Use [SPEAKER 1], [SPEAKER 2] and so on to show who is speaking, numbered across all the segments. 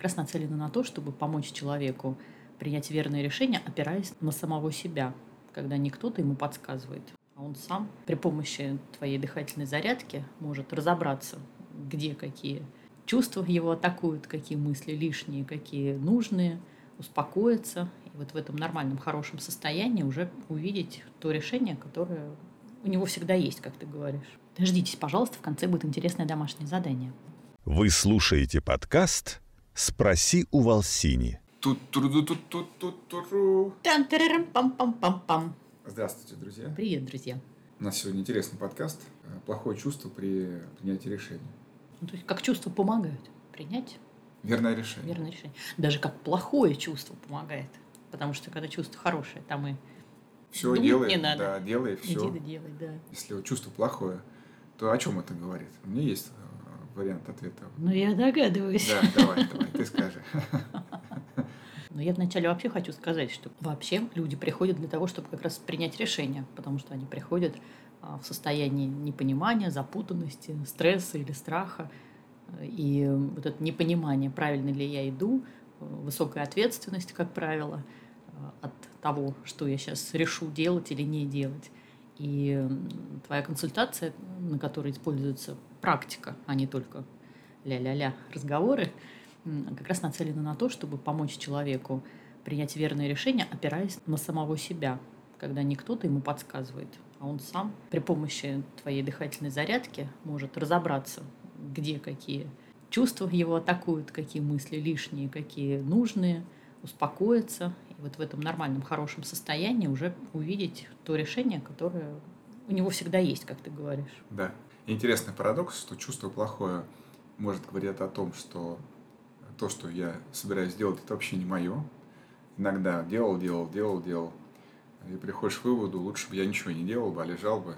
[SPEAKER 1] как раз нацелена на то, чтобы помочь человеку принять верное решение, опираясь на самого себя, когда не кто-то ему подсказывает, а он сам при помощи твоей дыхательной зарядки может разобраться, где какие чувства его атакуют, какие мысли лишние, какие нужные, успокоиться и вот в этом нормальном, хорошем состоянии уже увидеть то решение, которое у него всегда есть, как ты говоришь. Дождитесь, пожалуйста, в конце будет интересное домашнее задание.
[SPEAKER 2] Вы слушаете подкаст «Спроси у Волсини».
[SPEAKER 1] Там-тарарам-пам-пам-пам-пам.
[SPEAKER 3] Здравствуйте, друзья.
[SPEAKER 1] Привет, друзья.
[SPEAKER 3] У нас сегодня интересный подкаст «Плохое чувство при принятии решения».
[SPEAKER 1] Ну, то есть как чувства помогают принять
[SPEAKER 3] Верное решение.
[SPEAKER 1] верное решение. Даже как плохое чувство помогает. Потому что когда чувство хорошее, там и
[SPEAKER 3] Все делай,
[SPEAKER 1] не надо.
[SPEAKER 3] да, делай
[SPEAKER 1] иди
[SPEAKER 3] все.
[SPEAKER 1] да делай, да.
[SPEAKER 3] Если чувство плохое, то о чем это говорит? У меня есть э, вариант ответа.
[SPEAKER 1] Ну, я догадываюсь.
[SPEAKER 3] Да, давай, давай, ты скажи.
[SPEAKER 1] Но я вначале вообще хочу сказать, что вообще люди приходят для того, чтобы как раз принять решение, потому что они приходят а, в состоянии непонимания, запутанности, стресса или страха. И вот это непонимание, правильно ли я иду, высокая ответственность, как правило, э, от того, что я сейчас решу делать или не делать. И твоя консультация, на которой используется практика, а не только ля-ля-ля разговоры, как раз нацелена на то, чтобы помочь человеку принять верное решение, опираясь на самого себя, когда не кто-то ему подсказывает, а он сам при помощи твоей дыхательной зарядки может разобраться, где какие чувства его атакуют, какие мысли лишние, какие нужные, успокоиться вот в этом нормальном, хорошем состоянии уже увидеть то решение, которое у него всегда есть, как ты говоришь.
[SPEAKER 3] Да. Интересный парадокс, что чувство плохое может говорить о том, что то, что я собираюсь сделать, это вообще не мое. Иногда делал, делал, делал, делал. И приходишь к выводу, лучше бы я ничего не делал бы, а лежал бы,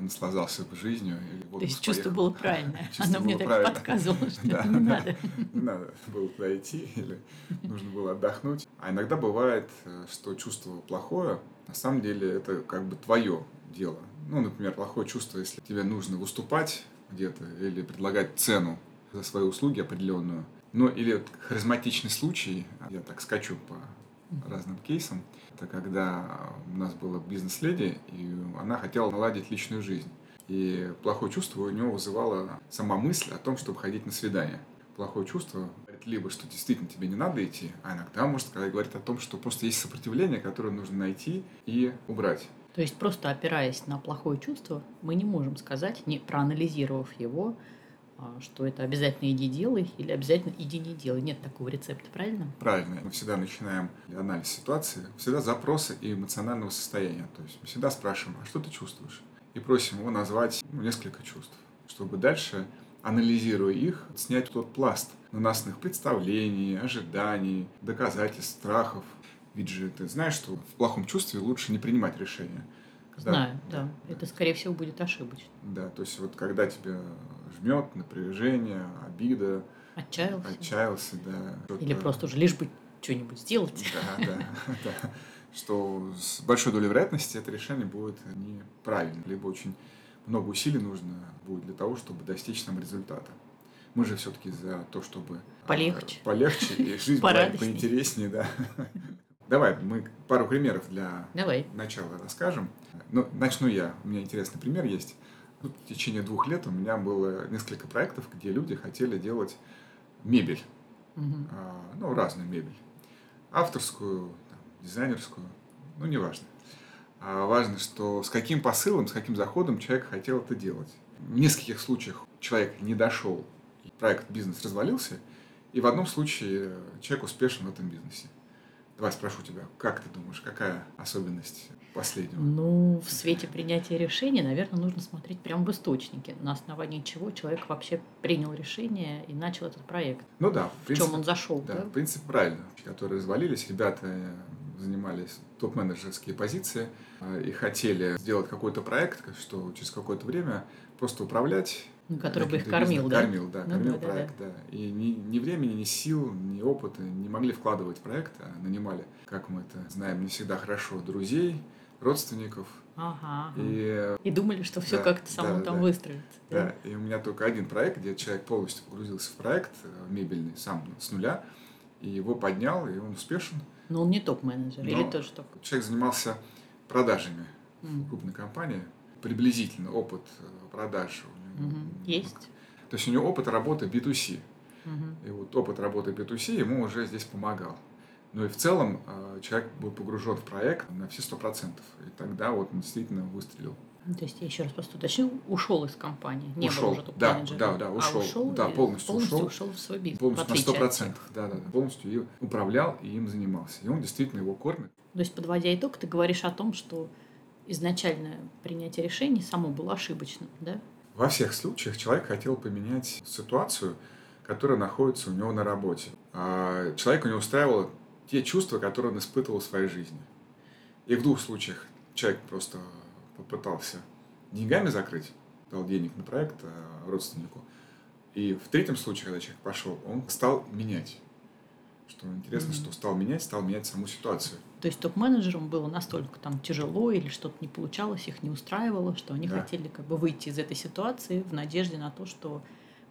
[SPEAKER 3] наслаждался бы жизнью.
[SPEAKER 1] То есть чувство
[SPEAKER 3] поехал.
[SPEAKER 1] было правильное.
[SPEAKER 3] Чувство
[SPEAKER 1] Оно мне
[SPEAKER 3] было
[SPEAKER 1] так
[SPEAKER 3] правильно.
[SPEAKER 1] подсказывало, что
[SPEAKER 3] Да,
[SPEAKER 1] это не
[SPEAKER 3] да.
[SPEAKER 1] надо.
[SPEAKER 3] Не надо было туда идти или нужно было отдохнуть. А иногда бывает, э, что чувство плохое, на самом деле это как бы твое дело. Ну, например, плохое чувство, если тебе нужно выступать где-то или предлагать цену за свои услуги определенную. Ну, или вот харизматичный случай, я так скачу по разным кейсам, это когда у нас была бизнес-леди, и она хотела наладить личную жизнь. И плохое чувство у него вызывала сама мысль о том, чтобы ходить на свидание. Плохое чувство говорит либо, что действительно тебе не надо идти, а иногда может говорить о том, что просто есть сопротивление, которое нужно найти и убрать.
[SPEAKER 1] То есть просто опираясь на плохое чувство, мы не можем сказать, не проанализировав его, что это обязательно иди делай или обязательно иди не делай. Нет такого рецепта, правильно?
[SPEAKER 3] Правильно. Мы всегда начинаем анализ ситуации, всегда с запроса и эмоционального состояния. То есть мы всегда спрашиваем, а что ты чувствуешь? И просим его назвать ну, несколько чувств, чтобы дальше, анализируя их, снять тот пласт наносных представлений, ожиданий, доказательств, страхов. Ведь же ты знаешь, что в плохом чувстве лучше не принимать решения.
[SPEAKER 1] Знаю, да. Это, скорее всего, будет ошибочно.
[SPEAKER 3] Да, то есть вот когда тебя жмет напряжение, обида,
[SPEAKER 1] Отчаялся.
[SPEAKER 3] отчаялся, да.
[SPEAKER 1] Или просто уже лишь бы что-нибудь сделать.
[SPEAKER 3] Да, да, да. Что с большой долей вероятности это решение будет неправильным, либо очень много усилий нужно будет для того, чтобы достичь нам результата. Мы же все-таки за то, чтобы э,
[SPEAKER 1] Полегче.
[SPEAKER 3] полегче и жизнь была поинтереснее, да. Давай мы пару примеров для
[SPEAKER 1] Давай.
[SPEAKER 3] начала расскажем. Ну, начну я. У меня интересный пример есть. Ну, в течение двух лет у меня было несколько проектов, где люди хотели делать мебель. А, ну, разную мебель. Авторскую, там, дизайнерскую, ну, неважно. А важно, что с каким посылом, с каким заходом человек хотел это делать. В нескольких случаях человек не дошел, проект, бизнес развалился, и в одном случае человек успешен в этом бизнесе. Давай спрошу тебя, как ты думаешь, какая особенность последнего?
[SPEAKER 1] Ну, в свете принятия решения, наверное, нужно смотреть прямо в источнике, на основании чего человек вообще принял решение и начал этот проект.
[SPEAKER 3] Ну да, в
[SPEAKER 1] В
[SPEAKER 3] принципе,
[SPEAKER 1] чем он зашел,
[SPEAKER 3] Да,
[SPEAKER 1] да?
[SPEAKER 3] в принципе, правильно. Которые развалились, ребята занимались топ-менеджерские позиции э, и хотели сделать какой-то проект, что через какое-то время просто управлять.
[SPEAKER 1] Ну, который бы их кормил, да?
[SPEAKER 3] Кормил, да,
[SPEAKER 1] Ну
[SPEAKER 3] кормил
[SPEAKER 1] да, да,
[SPEAKER 3] проект, да. И ни, ни времени, ни сил, ни опыта не могли вкладывать в проект, а нанимали, как мы это знаем, не всегда хорошо, друзей, родственников,
[SPEAKER 1] Ага.
[SPEAKER 3] И,
[SPEAKER 1] И думали, что все
[SPEAKER 3] Да,
[SPEAKER 1] как-то само
[SPEAKER 3] да,
[SPEAKER 1] там
[SPEAKER 3] да.
[SPEAKER 1] выстроится.
[SPEAKER 3] да, и у меня только один проект, где человек полностью погрузился в проект э, мебельный сам с нуля, и его поднял, и он успешен.
[SPEAKER 1] Но он не топ-менеджер, или тоже топ?
[SPEAKER 3] Человек занимался продажами в
[SPEAKER 1] М.
[SPEAKER 3] крупной компании, приблизительно опыт э, продаж. У него,
[SPEAKER 1] Мгм.
[SPEAKER 3] м,
[SPEAKER 1] Есть?
[SPEAKER 3] То есть у него опыт работы B2C.
[SPEAKER 1] Мгм.
[SPEAKER 3] И вот опыт работы B2C ему уже здесь помогал. Ну и в целом э, человек был погружен в проект на все сто процентов. И тогда вот он действительно выстрелил.
[SPEAKER 1] Ну, То есть, я еще раз просто уточню, ушел из компании, не
[SPEAKER 3] Ушел,
[SPEAKER 1] был уже
[SPEAKER 3] да, да, да,
[SPEAKER 1] а
[SPEAKER 3] ушел,
[SPEAKER 1] ушел
[SPEAKER 3] да,
[SPEAKER 1] и
[SPEAKER 3] полностью ушел.
[SPEAKER 1] ушел в свой бизнес.
[SPEAKER 3] Полностью на сто процентов. Да, да, да. Полностью и управлял и им занимался. И он действительно его кормит.
[SPEAKER 1] То есть, подводя итог, ты говоришь о том, что изначальное принятие решений само было ошибочным, да?
[SPEAKER 3] Во всех случаях человек хотел поменять ситуацию, которая находится у него на работе. А человека не устраивало те чувства, которые он испытывал в своей жизни. И в двух случаях человек просто попытался деньгами закрыть, дал денег на проект а, родственнику. И в третьем случае, когда человек пошел, он стал менять. Что интересно,
[SPEAKER 1] Мгм.
[SPEAKER 3] что стал менять, стал менять саму ситуацию.
[SPEAKER 1] То есть топ-менеджерам было настолько там тяжело или что-то не получалось, их не устраивало, что они
[SPEAKER 3] Да.
[SPEAKER 1] хотели как бы выйти из этой ситуации в надежде на то, что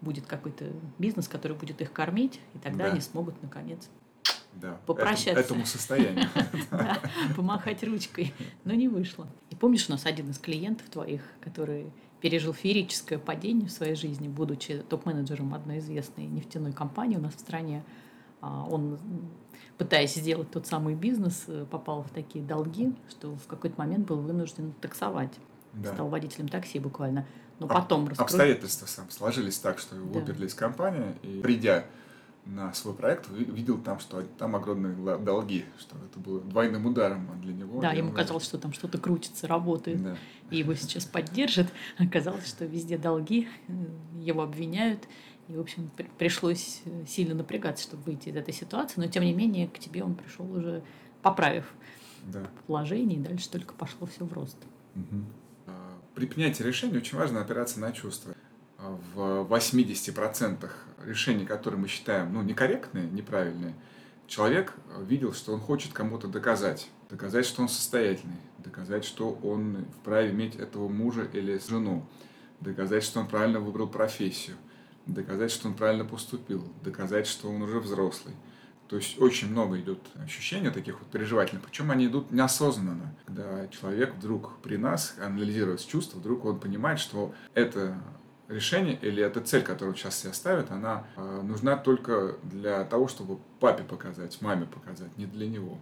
[SPEAKER 1] будет какой-то бизнес, который будет их кормить, и тогда
[SPEAKER 3] Да.
[SPEAKER 1] они смогут наконец
[SPEAKER 3] Да,
[SPEAKER 1] Попрощаться.
[SPEAKER 3] Этому, этому состоянию.
[SPEAKER 1] помахать ручкой. Но не вышло. И помнишь, у нас один из клиентов твоих, который пережил феерическое падение в своей жизни, будучи топ-менеджером одной известной нефтяной компании у нас в стране, он, м, пытаясь сделать тот самый бизнес, э, попал в такие долги, что в какой-то момент был вынужден таксовать.
[SPEAKER 3] Да.
[SPEAKER 1] Стал водителем такси буквально. Но
[SPEAKER 3] Об-
[SPEAKER 1] потом раскрой-
[SPEAKER 3] Обстоятельства сам сложились так, что его
[SPEAKER 1] Да.
[SPEAKER 3] выперли из компании, и придя на свой проект, ви- видел там, что там огромные долги, что это было двойным ударом для него.
[SPEAKER 1] Да, ему
[SPEAKER 3] он-
[SPEAKER 1] казалось, что там что-то крутится, работает.
[SPEAKER 3] Да.
[SPEAKER 1] и его сейчас поддержит. Оказалось, что везде долги, э, его обвиняют. И, в общем, при- пришлось э, сильно напрягаться, чтобы выйти из этой ситуации. Но, тем не менее, к тебе он пришел уже поправив
[SPEAKER 3] Да.
[SPEAKER 1] положение, и дальше только пошло все в рост.
[SPEAKER 3] А, При принятии решений очень важно опираться на чувства. А В 80% решений, которые мы считаем ну, некорректные, неправильные, человек видел, что он хочет кому-то доказать. Доказать, что он состоятельный. Доказать, что он вправе иметь этого мужа или жену. Доказать, что он правильно выбрал профессию. Доказать, что он правильно поступил. Доказать, что он уже взрослый. То есть очень много идет ощущений таких вот переживательных, причем они идут неосознанно. Когда человек вдруг при нас анализирует чувства, вдруг он понимает, что это решение или эта цель, которую сейчас себе ставит, она э, нужна только для того, чтобы папе показать, маме показать, не для него.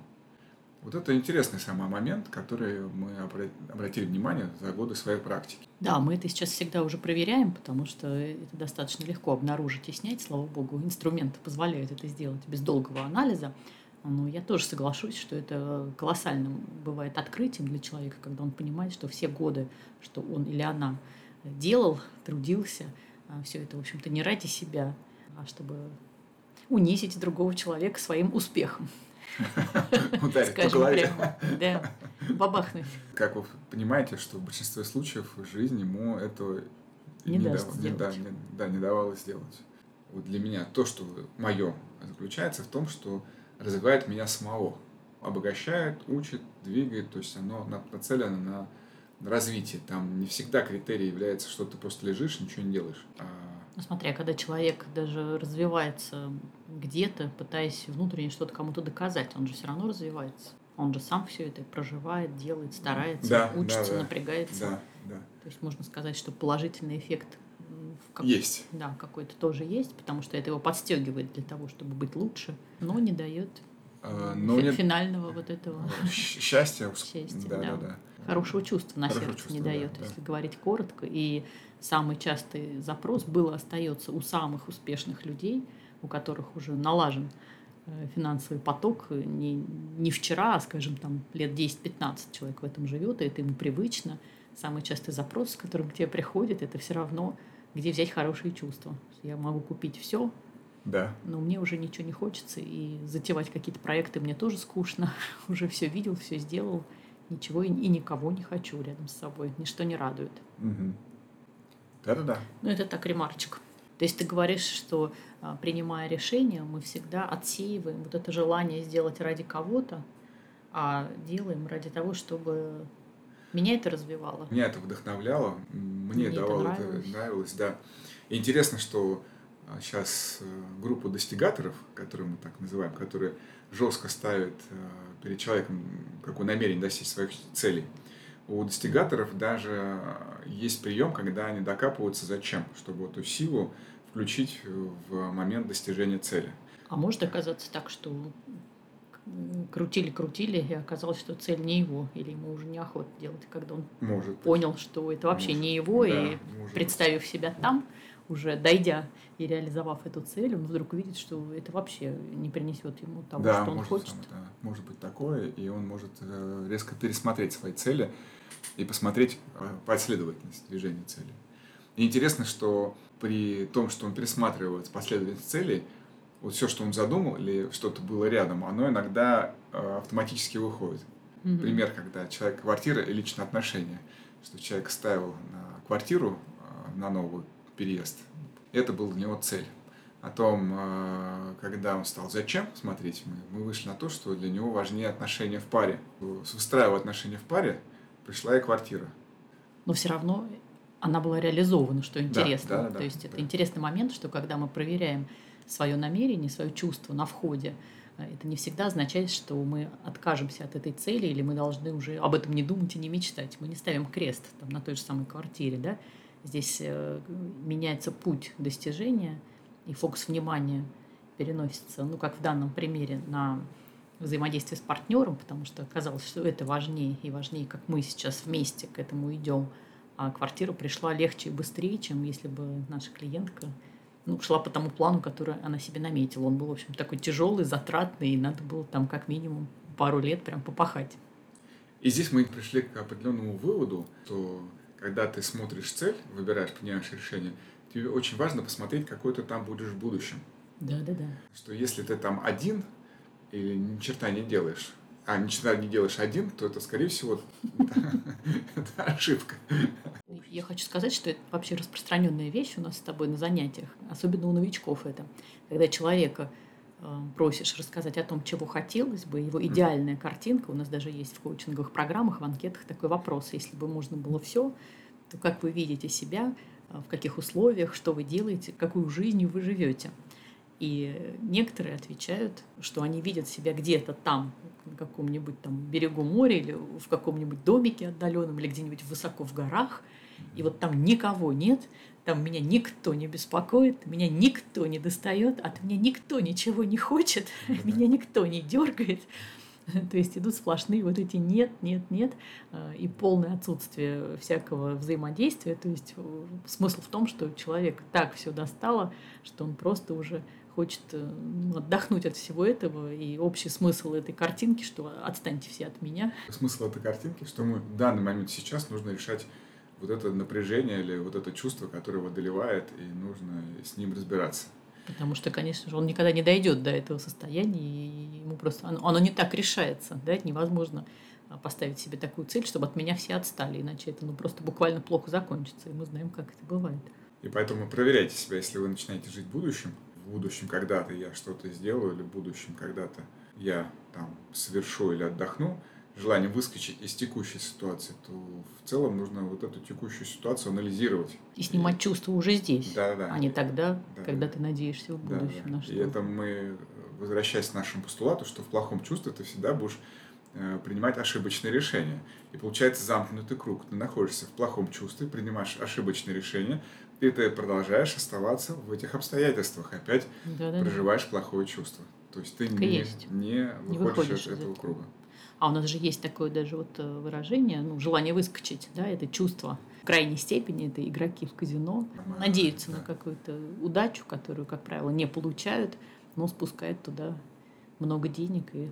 [SPEAKER 3] Вот это интересный самый момент, который мы обра- обратили внимание за годы своей практики.
[SPEAKER 1] Да, мы это сейчас всегда уже проверяем, потому что это достаточно легко обнаружить и снять. Слава богу, инструменты позволяют это сделать без долгого анализа. Но я тоже соглашусь, что это колоссальным бывает открытием для человека, когда он понимает, что все годы, что он или она делал, трудился, все это, в общем-то, не ради себя, а чтобы унизить другого человека своим успехом.
[SPEAKER 3] Ударить по голове.
[SPEAKER 1] Да, бабахнуть.
[SPEAKER 3] Как вы понимаете, что в большинстве случаев в жизни ему этого
[SPEAKER 1] Не даст
[SPEAKER 3] дав-
[SPEAKER 1] сделать.
[SPEAKER 3] да, не- да, не давалось сделать. Вот для меня то, что мое, заключается в том, что развивает меня самого. Обогащает, учит, двигает, то есть оно на- нацелено на развитие. Там не всегда критерий является, что ты просто лежишь, ничего не делаешь. А,
[SPEAKER 1] Ну, смотря, когда человек даже развивается где-то, пытаясь внутренне что-то кому-то доказать, он же все равно развивается. Он же сам все это проживает, делает, старается,
[SPEAKER 3] Да,
[SPEAKER 1] учится,
[SPEAKER 3] да, да.
[SPEAKER 1] напрягается.
[SPEAKER 3] да, да.
[SPEAKER 1] То есть можно сказать, что положительный эффект как-
[SPEAKER 3] Есть.
[SPEAKER 1] Да, какой-то тоже есть, потому что это его подстегивает для того, чтобы быть лучше, но не дает
[SPEAKER 3] А,
[SPEAKER 1] фи-
[SPEAKER 3] но нет
[SPEAKER 1] финального вот этого
[SPEAKER 3] счастья.
[SPEAKER 1] Счастья,
[SPEAKER 3] да,
[SPEAKER 1] да.
[SPEAKER 3] да, да.
[SPEAKER 1] Хорошего чувства на
[SPEAKER 3] Хорошего
[SPEAKER 1] сердце не
[SPEAKER 3] чувства, да,
[SPEAKER 1] дает,
[SPEAKER 3] да.
[SPEAKER 1] если говорить коротко. И самый частый запрос был остается у самых успешных людей, у которых уже налажен э, финансовый поток не, не вчера, а, скажем, там лет 10-15 человек в этом живет, и это ему привычно. Самый частый запрос, с которым к тебе приходит, это все равно, где взять хорошие чувства. Я могу купить все,
[SPEAKER 3] Да.
[SPEAKER 1] но мне уже ничего не хочется, и затевать какие-то проекты мне тоже скучно. Уже все видел, все сделал, ничего и, и никого не хочу рядом с собой, ничто не радует.
[SPEAKER 3] Мгм. Да-да-да.
[SPEAKER 1] Ну, это так ремарочка. То есть ты говоришь, что а, принимая решение, мы всегда отсеиваем вот это желание сделать ради кого-то, а делаем ради того, чтобы Меня это развивало.
[SPEAKER 3] Меня это вдохновляло, мне,
[SPEAKER 1] Мне это
[SPEAKER 3] давало
[SPEAKER 1] нравилось.
[SPEAKER 3] это нравилось, да. И интересно, что сейчас группа достигаторов, которые мы так называем, которые жестко ставят э, перед человеком какое намерение достичь своих целей. У достигаторов даже есть прием, когда они докапываются зачем, чтобы эту силу включить в момент достижения цели.
[SPEAKER 1] А может оказаться так, что крутили-крутили, и оказалось, что цель не его, или ему уже неохота делать, когда он
[SPEAKER 3] Может.
[SPEAKER 1] понял, что это вообще
[SPEAKER 3] Может.
[SPEAKER 1] не его,
[SPEAKER 3] Да,
[SPEAKER 1] и представив себя там, уже дойдя и реализовав эту цель, он вдруг видит, что это вообще не принесет ему того,
[SPEAKER 3] да,
[SPEAKER 1] что он
[SPEAKER 3] может,
[SPEAKER 1] хочет.
[SPEAKER 3] да, может быть такое, и он может э, резко пересмотреть свои цели и посмотреть э, последовательность движения цели. И интересно, что при том, что он пересматривает последовательность целей, вот все, что он задумал или что-то было рядом, оно иногда э, автоматически выходит.
[SPEAKER 1] Мгм.
[SPEAKER 3] Пример, когда человек квартира и личные отношения, что человек ставил на квартиру на новый переезд, это была для него цель. О том, э, когда он стал зачем смотреть, мы, мы вышли на то, что для него важнее отношения в паре. Выстраивая отношения в паре, пришла и квартира.
[SPEAKER 1] Но все равно она была реализована, что интересно.
[SPEAKER 3] да, да,
[SPEAKER 1] То есть это
[SPEAKER 3] да.
[SPEAKER 1] интересный момент, что когда мы проверяем свое намерение, свое чувство на входе, э, это не всегда означает, что мы откажемся от этой цели или мы должны уже об этом не думать и не мечтать. Мы не ставим крест там, на той же самой квартире. Да? Здесь э, меняется путь достижения, и фокус внимания переносится, ну, как в данном примере, на взаимодействие с партнером, потому что оказалось, что это важнее и важнее, как мы сейчас вместе к этому идем. А квартира пришла легче и быстрее, чем если бы наша клиентка ну, шла по тому плану, который она себе наметила. Он был, в общем, такой тяжелый, затратный, и надо было там как минимум пару лет прям попахать.
[SPEAKER 3] И здесь мы пришли к определенному выводу, что когда ты смотришь цель, выбираешь, принимаешь решение, тебе очень важно посмотреть, какой ты там будешь в будущем.
[SPEAKER 1] Да, да, да.
[SPEAKER 3] Что если ты там один или ни черта не делаешь, а ни черта не делаешь один, то это, скорее всего, ошибка.
[SPEAKER 1] Я хочу сказать, что это вообще распространенная вещь у нас с тобой на занятиях, особенно у новичков это. Когда человека просишь рассказать о том, чего хотелось бы, его идеальная картинка, у нас даже есть в коучинговых программах, в анкетах такой вопрос, если бы можно было все, то как вы видите себя, э, в каких условиях, что вы делаете, какую жизнью вы живете. И некоторые отвечают, что они видят себя где-то там, на каком-нибудь там берегу моря или в каком-нибудь домике отдаленном или где-нибудь высоко в горах, и вот там никого нет, там меня никто не беспокоит, меня никто не достает, от меня никто ничего не хочет, меня никто не дергает. То есть идут сплошные вот эти нет, нет, нет э, и полное отсутствие всякого взаимодействия. То есть э, смысл в том, что человек так все достало, что он просто уже хочет э, ну, отдохнуть от всего этого. И общий смысл этой картинки, что отстаньте все от меня.
[SPEAKER 3] Смысл этой картинки, что мы в данный момент сейчас нужно решать вот это напряжение или вот это чувство, которое его одолевает, и нужно с ним разбираться.
[SPEAKER 1] Потому что, конечно же, он никогда не дойдет до этого состояния, и ему просто оно, оно не так решается, да, это невозможно а, поставить себе такую цель, чтобы от меня все отстали, иначе это ну, просто буквально плохо закончится, и мы знаем, как это бывает.
[SPEAKER 3] И поэтому проверяйте себя, если вы начинаете жить будущим, в будущем когда-то я что-то сделаю, или в будущем когда-то я там совершу или отдохну, желание выскочить из текущей ситуации, то в целом нужно вот эту текущую ситуацию анализировать.
[SPEAKER 1] И снимать чувства уже здесь,
[SPEAKER 3] Да, да.
[SPEAKER 1] а не тогда,
[SPEAKER 3] Да,
[SPEAKER 1] когда
[SPEAKER 3] да.
[SPEAKER 1] ты надеешься в
[SPEAKER 3] Да,
[SPEAKER 1] будущем
[SPEAKER 3] да.
[SPEAKER 1] на
[SPEAKER 3] И
[SPEAKER 1] что.
[SPEAKER 3] это мы, возвращаясь к нашему постулату, что в плохом чувстве ты всегда будешь э, принимать ошибочные решения. И получается замкнутый круг. Ты находишься в плохом чувстве, принимаешь ошибочные решения, и ты продолжаешь оставаться в этих обстоятельствах. Опять
[SPEAKER 1] Да-да-да.
[SPEAKER 3] проживаешь плохое чувство. То есть ты
[SPEAKER 1] Так и
[SPEAKER 3] не, не
[SPEAKER 1] Не
[SPEAKER 3] выходишь
[SPEAKER 1] выходишь
[SPEAKER 3] из
[SPEAKER 1] из этого.
[SPEAKER 3] круга.
[SPEAKER 1] А у нас же есть такое даже вот э, выражение, ну, желание выскочить, да, это чувство в крайней степени, это игроки в казино, надеются
[SPEAKER 3] да.
[SPEAKER 1] на какую-то удачу, которую, как правило, не получают, но спускают туда много денег и,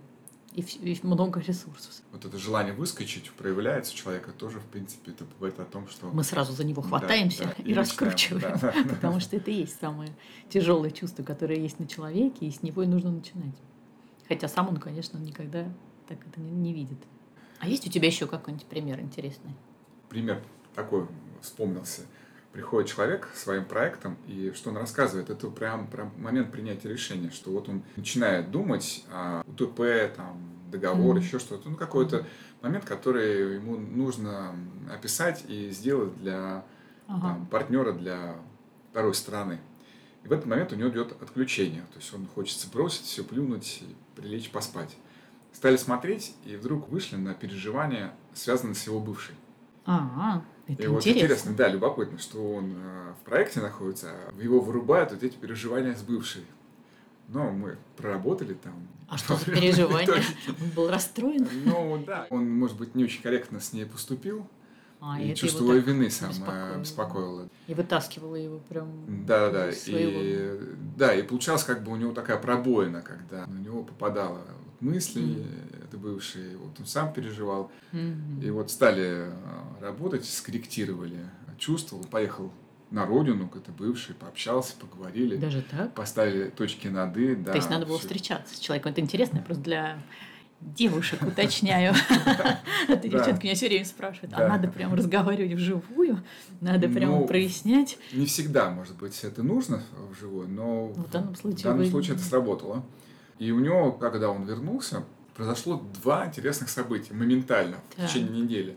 [SPEAKER 1] и, и много ресурсов.
[SPEAKER 3] Вот это желание выскочить проявляется у человека тоже, в принципе, это говорит о том, что...
[SPEAKER 1] Мы сразу за него
[SPEAKER 3] Да,
[SPEAKER 1] хватаемся
[SPEAKER 3] да,
[SPEAKER 1] и,
[SPEAKER 3] и начинаем,
[SPEAKER 1] раскручиваем,
[SPEAKER 3] да, да, да.
[SPEAKER 1] потому что это и есть самое тяжелое чувство, которое есть на человеке, и с него и нужно начинать. Хотя сам он, конечно, никогда так это не, не видит. А есть у тебя еще какой-нибудь пример интересный?
[SPEAKER 3] пример такой вспомнился. Приходит человек своим проектом, и что он рассказывает, это прям, прям момент принятия решения, что вот он начинает думать о УТП, там, договор,
[SPEAKER 1] Мгм.
[SPEAKER 3] еще что-то. Ну, какой-то момент, который ему нужно описать и сделать для
[SPEAKER 1] Ага.
[SPEAKER 3] там, партнера, для второй стороны. И в этот момент у него идет отключение. То есть он хочется бросить все, плюнуть, и прилечь поспать. Стали смотреть, и вдруг вышли на переживания, связанные с его бывшей.
[SPEAKER 1] А, это
[SPEAKER 3] И вот
[SPEAKER 1] интересно.
[SPEAKER 3] интересно, да, любопытно, что он э, в проекте находится, а его вырубают вот эти переживания с бывшей. Но мы проработали там.
[SPEAKER 1] А что за переживания? Он был расстроен?
[SPEAKER 3] Ну да, он, может быть, не очень корректно с ней поступил,
[SPEAKER 1] А,
[SPEAKER 3] и
[SPEAKER 1] его
[SPEAKER 3] чувство
[SPEAKER 1] так
[SPEAKER 3] вины сам
[SPEAKER 1] беспокоило.
[SPEAKER 3] э, беспокоило.
[SPEAKER 1] И вытаскивала его прям
[SPEAKER 3] Да, да,
[SPEAKER 1] своего...
[SPEAKER 3] и да, и получалось как бы у него такая пробоина, когда на него попадало вот мысли,
[SPEAKER 1] Мгм.
[SPEAKER 3] это бывшие, вот он сам переживал,
[SPEAKER 1] Мгм.
[SPEAKER 3] и вот стали э, работать, скорректировали чувства, он поехал на родину к этой бывшей, пообщался, поговорили,
[SPEAKER 1] Даже так?
[SPEAKER 3] поставили точки над «и», да.
[SPEAKER 1] То есть надо было
[SPEAKER 3] всё.
[SPEAKER 1] встречаться с человеком. Это интересно, просто для девушек уточняю. А
[SPEAKER 3] Да.
[SPEAKER 1] девчонки, меня все время спрашивают, а надо прям разговаривать вживую? Надо прям
[SPEAKER 3] Ну,
[SPEAKER 1] прояснять?
[SPEAKER 3] Не всегда, может быть, это нужно вживую, но
[SPEAKER 1] В данном
[SPEAKER 3] в данном случае это сработало. И у него, когда он вернулся, произошло два интересных события моментально в
[SPEAKER 1] Так.
[SPEAKER 3] течение недели.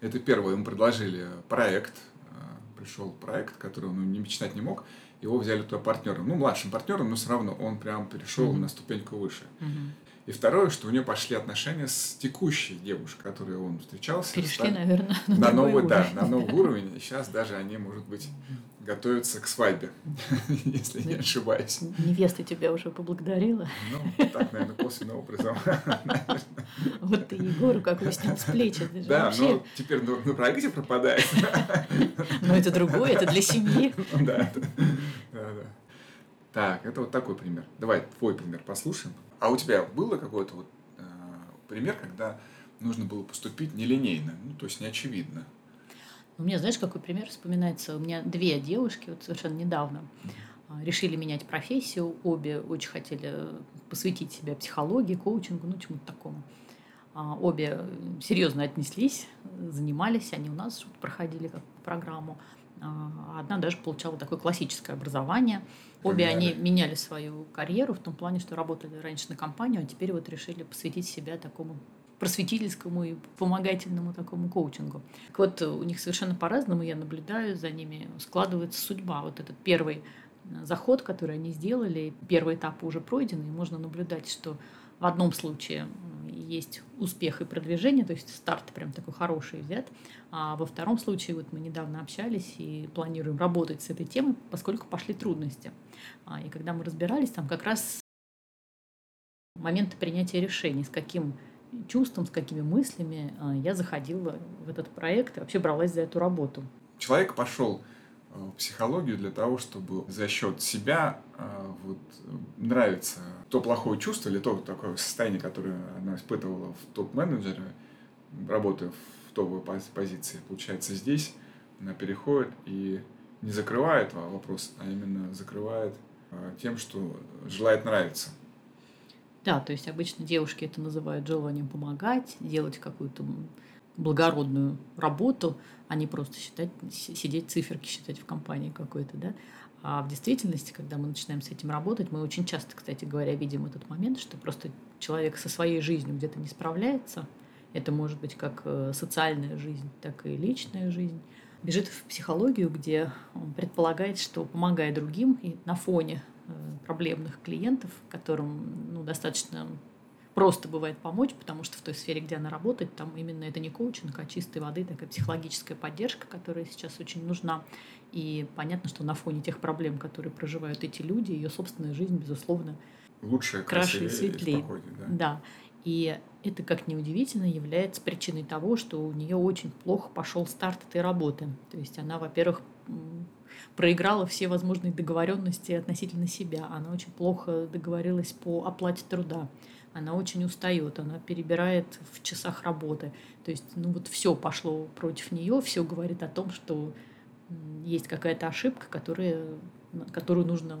[SPEAKER 3] Это первое, ему предложили проект, э, пришел проект, который он не мечтать не мог, его взяли туда партнером, ну, младшим партнером, но все равно он прям перешел
[SPEAKER 1] Мгм.
[SPEAKER 3] на ступеньку выше.
[SPEAKER 1] Мгм.
[SPEAKER 3] И второе, что у него пошли отношения с текущей девушкой, которой он встречался.
[SPEAKER 1] Перешли,
[SPEAKER 3] стали-
[SPEAKER 1] наверное, на,
[SPEAKER 3] на новый, да,
[SPEAKER 1] уровень.
[SPEAKER 3] на новый уровень. И сейчас даже они, может быть, готовятся к свадьбе, если не ошибаюсь.
[SPEAKER 1] Невеста тебя уже поблагодарила.
[SPEAKER 3] Ну, так, наверное, косвенным образом.
[SPEAKER 1] Вот ты Егору какой снял с плеч. Это же
[SPEAKER 3] Да, но теперь на проекте пропадает.
[SPEAKER 1] Но это другое, это для семьи.
[SPEAKER 3] Ну Да, да, да, да. Так, это вот такой пример. Давай твой пример послушаем. А у тебя было какой-то вот э, пример, когда нужно было поступить нелинейно, ну, то есть неочевидно?
[SPEAKER 1] У меня, знаешь, какой пример вспоминается? У меня две девушки вот совершенно недавно а, решили менять профессию. Обе очень хотели посвятить себя психологии, коучингу, ну, чему-то такому. А, Обе серьезно отнеслись, занимались, они у нас проходили как программу. А, Одна даже получала такое классическое образование. Обе
[SPEAKER 3] Поменяли.
[SPEAKER 1] они меняли свою карьеру в том плане, что работали раньше на компанию, а теперь вот решили посвятить себя такому просветительскому и помогательному такому коучингу. Так вот, у них совершенно по-разному, я наблюдаю за ними, складывается судьба. Вот этот первый э, заход, который они сделали, первый этап уже пройден, и можно наблюдать, что в одном случае есть успех и продвижение, то есть старт прям такой хороший взят, а во втором случае вот мы недавно общались и планируем работать с этой темой, поскольку пошли трудности. А, И когда мы разбирались, там как раз моменты принятия решений, с каким чувством, с какими мыслями а, я заходила в этот проект и вообще бралась за эту работу.
[SPEAKER 3] Человек пошел э, в психологию для того, чтобы за счет себя э, вот, нравится то плохое чувство или то такое состояние, которое она испытывала в топ-менеджере, работая в топовой пози- позиции. Получается, здесь она переходит и не закрывает во- вопрос, а именно закрывает тем, что желает нравиться.
[SPEAKER 1] Да, то есть обычно девушки это называют желанием помогать, делать какую-то благородную работу, а не просто считать, си- сидеть циферки считать в компании какой-то, да. А в действительности, когда мы начинаем с этим работать, мы очень часто, кстати говоря, видим этот момент, что просто человек со своей жизнью где-то не справляется. Это может быть как э, социальная жизнь, так и личная жизнь. Бежит в психологию, где он предполагает, что помогая другим и на фоне проблемных клиентов, которым ну, достаточно просто бывает помочь, потому что в той сфере, где она работает, там именно это не коучинг, а чистой воды такая психологическая поддержка, которая сейчас очень нужна. И понятно, что на фоне тех проблем, которые проживают эти люди, ее собственная жизнь, безусловно,
[SPEAKER 3] Лучше,
[SPEAKER 1] Краше и светлее.
[SPEAKER 3] спокойнее, да.
[SPEAKER 1] да. И это, как ни удивительно, является причиной того, что у нее очень плохо пошел старт этой работы. То есть она, во-первых, проиграла все возможные договоренности относительно себя. Она очень плохо договорилась по оплате труда. Она очень устает, она перебирает в часах работы. То есть, ну вот все пошло против нее, все говорит о том, что есть какая-то ошибка, которая, которую нужно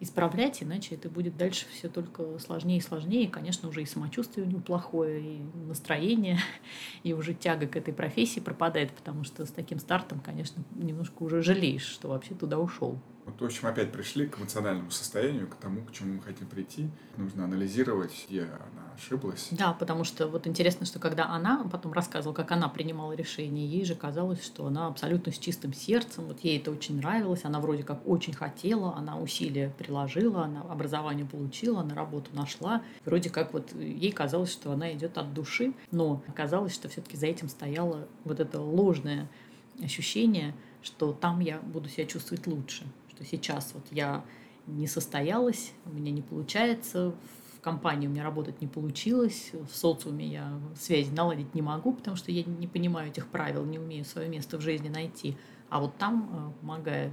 [SPEAKER 1] исправлять, иначе это будет дальше все только сложнее и сложнее. И, конечно, уже и самочувствие у него плохое, и настроение, и уже тяга к этой профессии пропадает, потому что с таким стартом, конечно, немножко уже жалеешь, что вообще туда ушел.
[SPEAKER 3] Вот, в общем, опять пришли к эмоциональному состоянию, к тому, к чему мы хотим прийти. Нужно анализировать, где она ошиблась.
[SPEAKER 1] Да, потому что вот интересно, что когда она потом рассказывала, как она принимала решение, ей же казалось, что она абсолютно с чистым сердцем, вот ей это очень нравилось, она вроде как очень хотела, она усилия приложила, она образование получила, она работу нашла. Вроде как вот ей казалось, что она идет от души, но оказалось, что все-таки за этим стояло вот это ложное ощущение, что там я буду себя чувствовать лучше что сейчас вот я не состоялась, у меня не получается, в компании у меня работать не получилось, в социуме я связи наладить не могу, потому что я не понимаю этих правил, не умею свое место в жизни найти. А вот там, э, помогая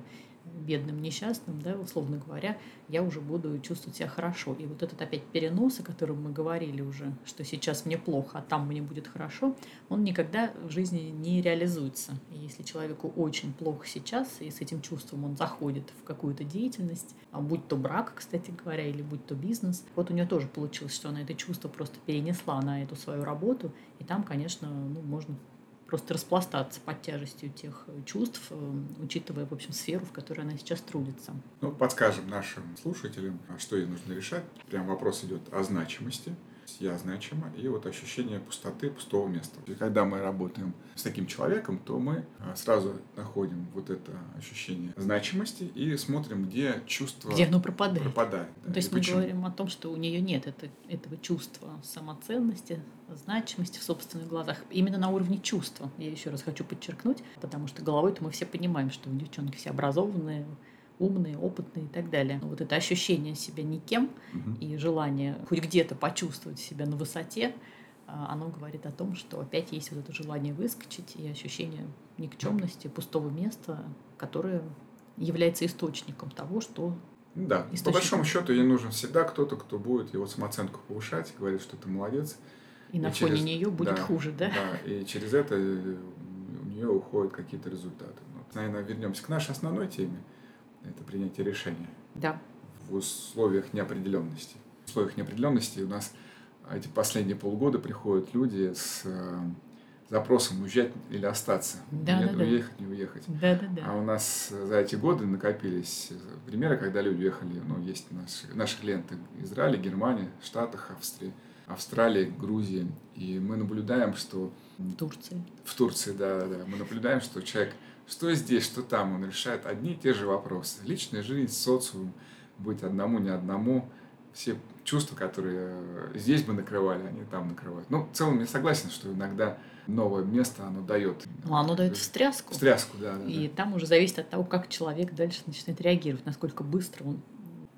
[SPEAKER 1] бедным несчастным, да, условно говоря, я уже буду чувствовать себя хорошо. И вот этот опять перенос, о котором мы говорили уже, что сейчас мне плохо, а там мне будет хорошо, он никогда в жизни не реализуется. И если человеку очень плохо сейчас, и с этим чувством он заходит в какую-то деятельность, а будь то брак, кстати говоря, или будь то бизнес, вот у нее тоже получилось, что она это чувство просто перенесла на эту свою работу, и там, конечно, ну, можно просто распластаться под тяжестью тех э, чувств, э, учитывая, в общем, сферу, в которой она сейчас трудится.
[SPEAKER 3] Ну, подскажем нашим слушателям, а что ей нужно решать. Прям вопрос идет о значимости я значима, и вот ощущение пустоты, пустого места. И когда мы работаем с таким человеком, то мы а, сразу находим вот это ощущение значимости и смотрим, где чувство
[SPEAKER 1] где оно пропадает.
[SPEAKER 3] пропадает
[SPEAKER 1] да, То есть мы почему. говорим о том, что у нее нет это, этого чувства самоценности, значимости в собственных глазах. Именно на уровне чувства, я еще раз хочу подчеркнуть, потому что головой-то мы все понимаем, что девчонки все образованные, умные, опытные и так далее. Но вот это ощущение себя никем угу. и желание хоть где-то почувствовать себя на высоте, а, оно говорит о том, что опять есть вот это желание выскочить и ощущение никчемности, пустого места, которое является источником того, что
[SPEAKER 3] да, источником... по большому счету ей нужен всегда кто-то, кто будет его самооценку повышать, говорит, что ты молодец.
[SPEAKER 1] И, и на фоне через... нее будет
[SPEAKER 3] да,
[SPEAKER 1] хуже, да?
[SPEAKER 3] Да, и через это у нее уходят какие-то результаты. Вот, наверное, вернемся к нашей основной теме это принятие решения.
[SPEAKER 1] Да.
[SPEAKER 3] В условиях неопределенности. В условиях неопределенности у нас эти последние полгода приходят люди с э, запросом уезжать или остаться.
[SPEAKER 1] Да,
[SPEAKER 3] Нет,
[SPEAKER 1] да,
[SPEAKER 3] уехать, да. не уехать.
[SPEAKER 1] Да, да, да.
[SPEAKER 3] А у нас за эти годы накопились примеры, когда люди уехали, ну, есть наши, наши клиенты Израиля, Германия, Штатах, Австрии, Австралии, Грузии. И мы наблюдаем, что...
[SPEAKER 1] В Турции.
[SPEAKER 3] В Турции, да, да, да. Мы наблюдаем, что человек что здесь, что там, он решает одни и те же вопросы. Личная жизнь, социум, быть одному, не одному. Все чувства, которые здесь бы накрывали, они там накрывают. Ну, в целом я согласен, что иногда новое место, оно дает...
[SPEAKER 1] Ну, оно дает встряску.
[SPEAKER 3] Встряску, да. да
[SPEAKER 1] и
[SPEAKER 3] да.
[SPEAKER 1] там уже зависит от того, как человек дальше начинает реагировать, насколько быстро он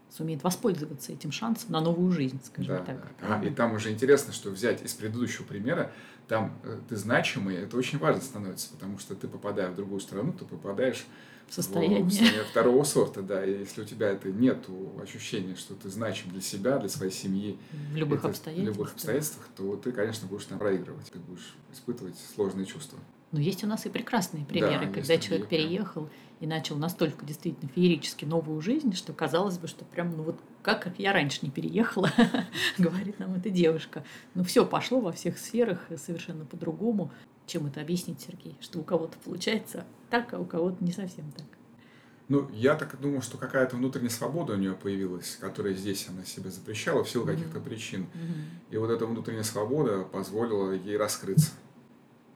[SPEAKER 1] сумеет воспользоваться этим шансом на новую жизнь, скажем
[SPEAKER 3] да,
[SPEAKER 1] так.
[SPEAKER 3] Да. А, и там уже интересно, что взять из предыдущего примера, там э, ты значимый, это очень важно становится, потому что ты попадая в другую страну, ты попадаешь
[SPEAKER 1] состояние.
[SPEAKER 3] состояние второго сорта, да, и если у тебя это нет ощущения, что ты значим для себя, для своей семьи,
[SPEAKER 1] в любых это, обстоятельствах,
[SPEAKER 3] в любых обстоятельствах, то ты, конечно, будешь там проигрывать, ты будешь испытывать сложные чувства.
[SPEAKER 1] Но есть у нас и прекрасные примеры, да, когда человек переехал и начал настолько действительно феерически новую жизнь, что казалось бы, что прям, ну вот как, как я раньше не переехала, говорит нам эта девушка. Ну все пошло во всех сферах совершенно по-другому. Чем это объяснить, Сергей? Что у кого-то получается так, а у кого-то не совсем так.
[SPEAKER 3] Ну, я так думаю, что какая-то внутренняя свобода у нее появилась, которая здесь она себе запрещала в силу mm-hmm. каких-то причин. Mm-hmm. И вот эта внутренняя свобода позволила ей раскрыться.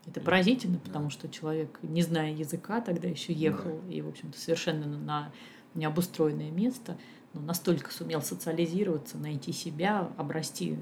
[SPEAKER 1] Это поразительно, потому что человек, не зная языка, тогда еще ехал да. и, в общем-то, совершенно на необустроенное место, но настолько сумел социализироваться, найти себя, обрасти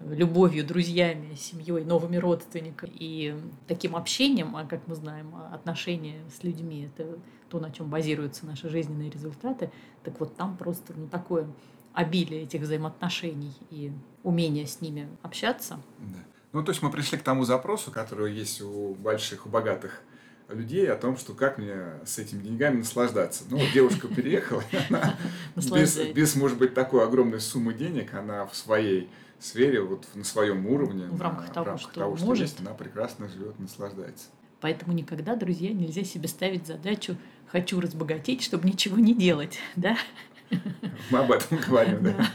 [SPEAKER 1] любовью, друзьями, семьей, новыми родственниками. И таким общением, а как мы знаем, отношения с людьми — это то, на чем базируются наши жизненные результаты, так вот там просто ну, такое обилие этих взаимоотношений и умение с ними общаться.
[SPEAKER 3] Да. Ну, то есть мы пришли к тому запросу, который есть у больших, у богатых людей о том, что как мне с этими деньгами наслаждаться. Ну, вот девушка переехала, она без, без, может быть, такой огромной суммы денег, она в своей сфере, вот на своем уровне,
[SPEAKER 1] в рамках
[SPEAKER 3] на,
[SPEAKER 1] того,
[SPEAKER 3] в рамках
[SPEAKER 1] что,
[SPEAKER 3] того, что
[SPEAKER 1] может.
[SPEAKER 3] есть, она прекрасно живет, наслаждается.
[SPEAKER 1] Поэтому никогда, друзья, нельзя себе ставить задачу «хочу разбогатеть, чтобы ничего не делать», да?
[SPEAKER 3] Мы об этом говорим, да.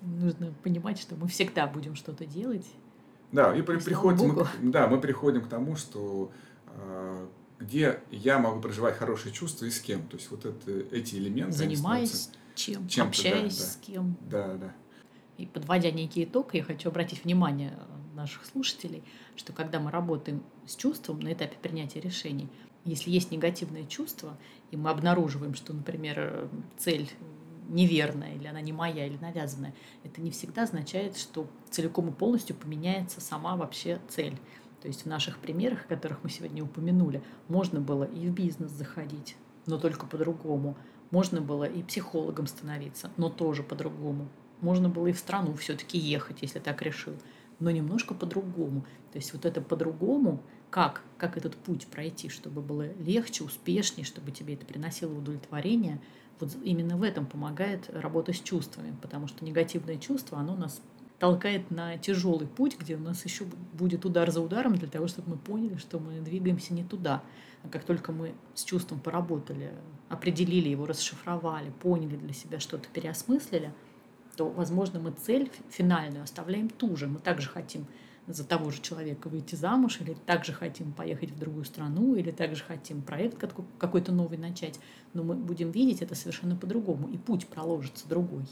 [SPEAKER 1] Нужно понимать, что мы всегда будем что-то делать,
[SPEAKER 3] да, и при, приходим, мы, да, мы приходим к тому, что где я могу проживать хорошие чувства и с кем. То есть вот это, эти элементы...
[SPEAKER 1] Занимаясь чем,
[SPEAKER 3] чем-то,
[SPEAKER 1] общаясь
[SPEAKER 3] да, да.
[SPEAKER 1] с кем.
[SPEAKER 3] Да, да.
[SPEAKER 1] И подводя некий итог, я хочу обратить внимание э, наших слушателей, что когда мы работаем с чувством на этапе принятия решений, если есть негативное чувство, и мы обнаруживаем, что, например, э, цель неверная, или она не моя, или навязанная, это не всегда означает, что целиком и полностью поменяется сама вообще цель. То есть в наших примерах, которых мы сегодня упомянули, можно было и в бизнес заходить, но только по-другому. Можно было и психологом становиться, но тоже по-другому. Можно было и в страну все-таки ехать, если так решил, но немножко по-другому. То есть вот это по-другому, как, как этот путь пройти, чтобы было легче, успешнее, чтобы тебе это приносило удовлетворение, вот именно в этом помогает работа с чувствами, потому что негативное чувство, оно нас толкает на тяжелый путь, где у нас еще будет удар за ударом для того, чтобы мы поняли, что мы двигаемся не туда. А как только мы с чувством поработали, определили его, расшифровали, поняли для себя что-то, переосмыслили, то, возможно, мы цель финальную оставляем ту же. Мы также хотим за того же человека выйти замуж, или также хотим поехать в другую страну, или также хотим проект как- какой-то новый начать. Но мы будем видеть это совершенно по-другому, и путь проложится другой.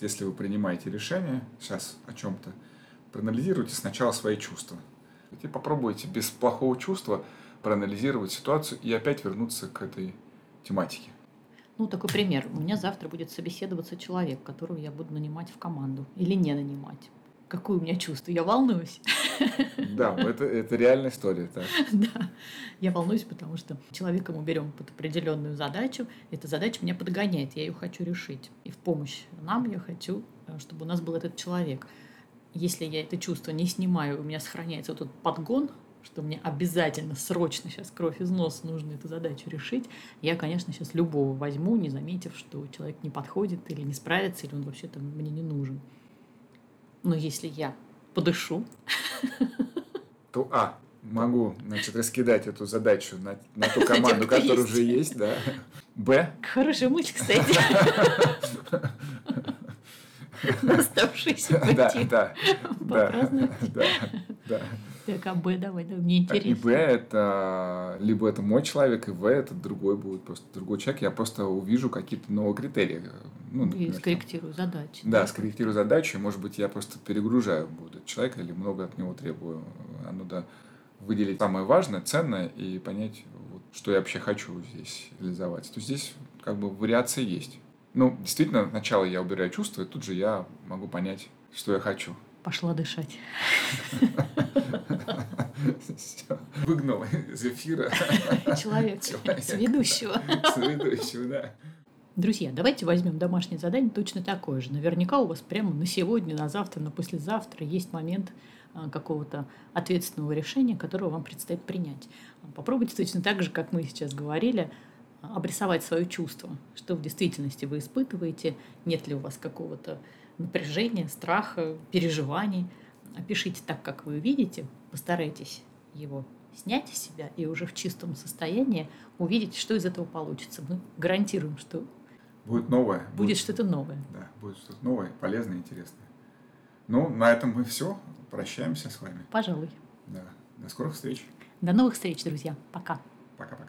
[SPEAKER 3] Если вы принимаете решение сейчас о чем-то, проанализируйте сначала свои чувства. И попробуйте без плохого чувства проанализировать ситуацию и опять вернуться к этой тематике.
[SPEAKER 1] Ну, такой пример. У меня завтра будет собеседоваться человек, которого я буду нанимать в команду или не нанимать. Какое у меня чувство? Я волнуюсь.
[SPEAKER 3] Да, это, это реальная история. Так.
[SPEAKER 1] Да, я волнуюсь, потому что человека мы берем под определенную задачу. Эта задача меня подгоняет, я ее хочу решить. И в помощь нам я хочу, э, чтобы у нас был этот человек. Если я это чувство не снимаю, у меня сохраняется вот этот подгон, что мне обязательно, срочно сейчас кровь из носа нужно эту задачу решить, я, конечно, сейчас любого возьму, не заметив, что человек не подходит или не справится, или он вообще там мне не нужен. Но если я подышу,
[SPEAKER 3] То А. Могу, значит, раскидать эту задачу на, на ту команду, которая
[SPEAKER 1] есть.
[SPEAKER 3] уже есть, да. Б.
[SPEAKER 1] Хорошая мысль, кстати.
[SPEAKER 3] Да,
[SPEAKER 1] пути.
[SPEAKER 3] да, да, да, да.
[SPEAKER 1] Так, а Б давай, да, мне
[SPEAKER 3] И
[SPEAKER 1] интересно.
[SPEAKER 3] Б это либо это мой человек, и В это другой будет просто другой человек. Я просто увижу какие-то новые критерии. Ну,
[SPEAKER 1] И
[SPEAKER 3] например, там,
[SPEAKER 1] скорректирую задачи.
[SPEAKER 3] Да, скорректирую задачу, и, может быть, я просто перегружаю буду человека или много от него требую. А надо выделить самое важное, ценное и понять, вот, что я вообще хочу здесь реализовать. То здесь как бы вариации есть. Ну, действительно, сначала я убираю чувства, и тут же я могу понять, что я хочу.
[SPEAKER 1] Пошла дышать.
[SPEAKER 3] Всё. Выгнал из эфира
[SPEAKER 1] Человек
[SPEAKER 3] Человек,
[SPEAKER 1] с ведущего.
[SPEAKER 3] с ведущего, да.
[SPEAKER 1] Друзья, давайте возьмем домашнее задание точно такое же. Наверняка у вас прямо на сегодня, на завтра, на послезавтра есть момент а, какого-то ответственного решения, которое вам предстоит принять. Попробуйте точно так же, как мы сейчас говорили, а, обрисовать свое чувство, что в действительности вы испытываете, нет ли у вас какого-то напряжения, страха, переживаний. Опишите так, как вы видите, постарайтесь его снять из себя и уже в чистом состоянии увидеть, что из этого получится. Мы гарантируем, что
[SPEAKER 3] Будет новое.
[SPEAKER 1] будет что-то новое.
[SPEAKER 3] Да, будет что-то новое, полезное, интересное. Ну, на этом мы все. Прощаемся с вами.
[SPEAKER 1] Пожалуй.
[SPEAKER 3] Да. До скорых встреч.
[SPEAKER 1] До новых встреч, друзья. Пока.
[SPEAKER 3] Пока-пока.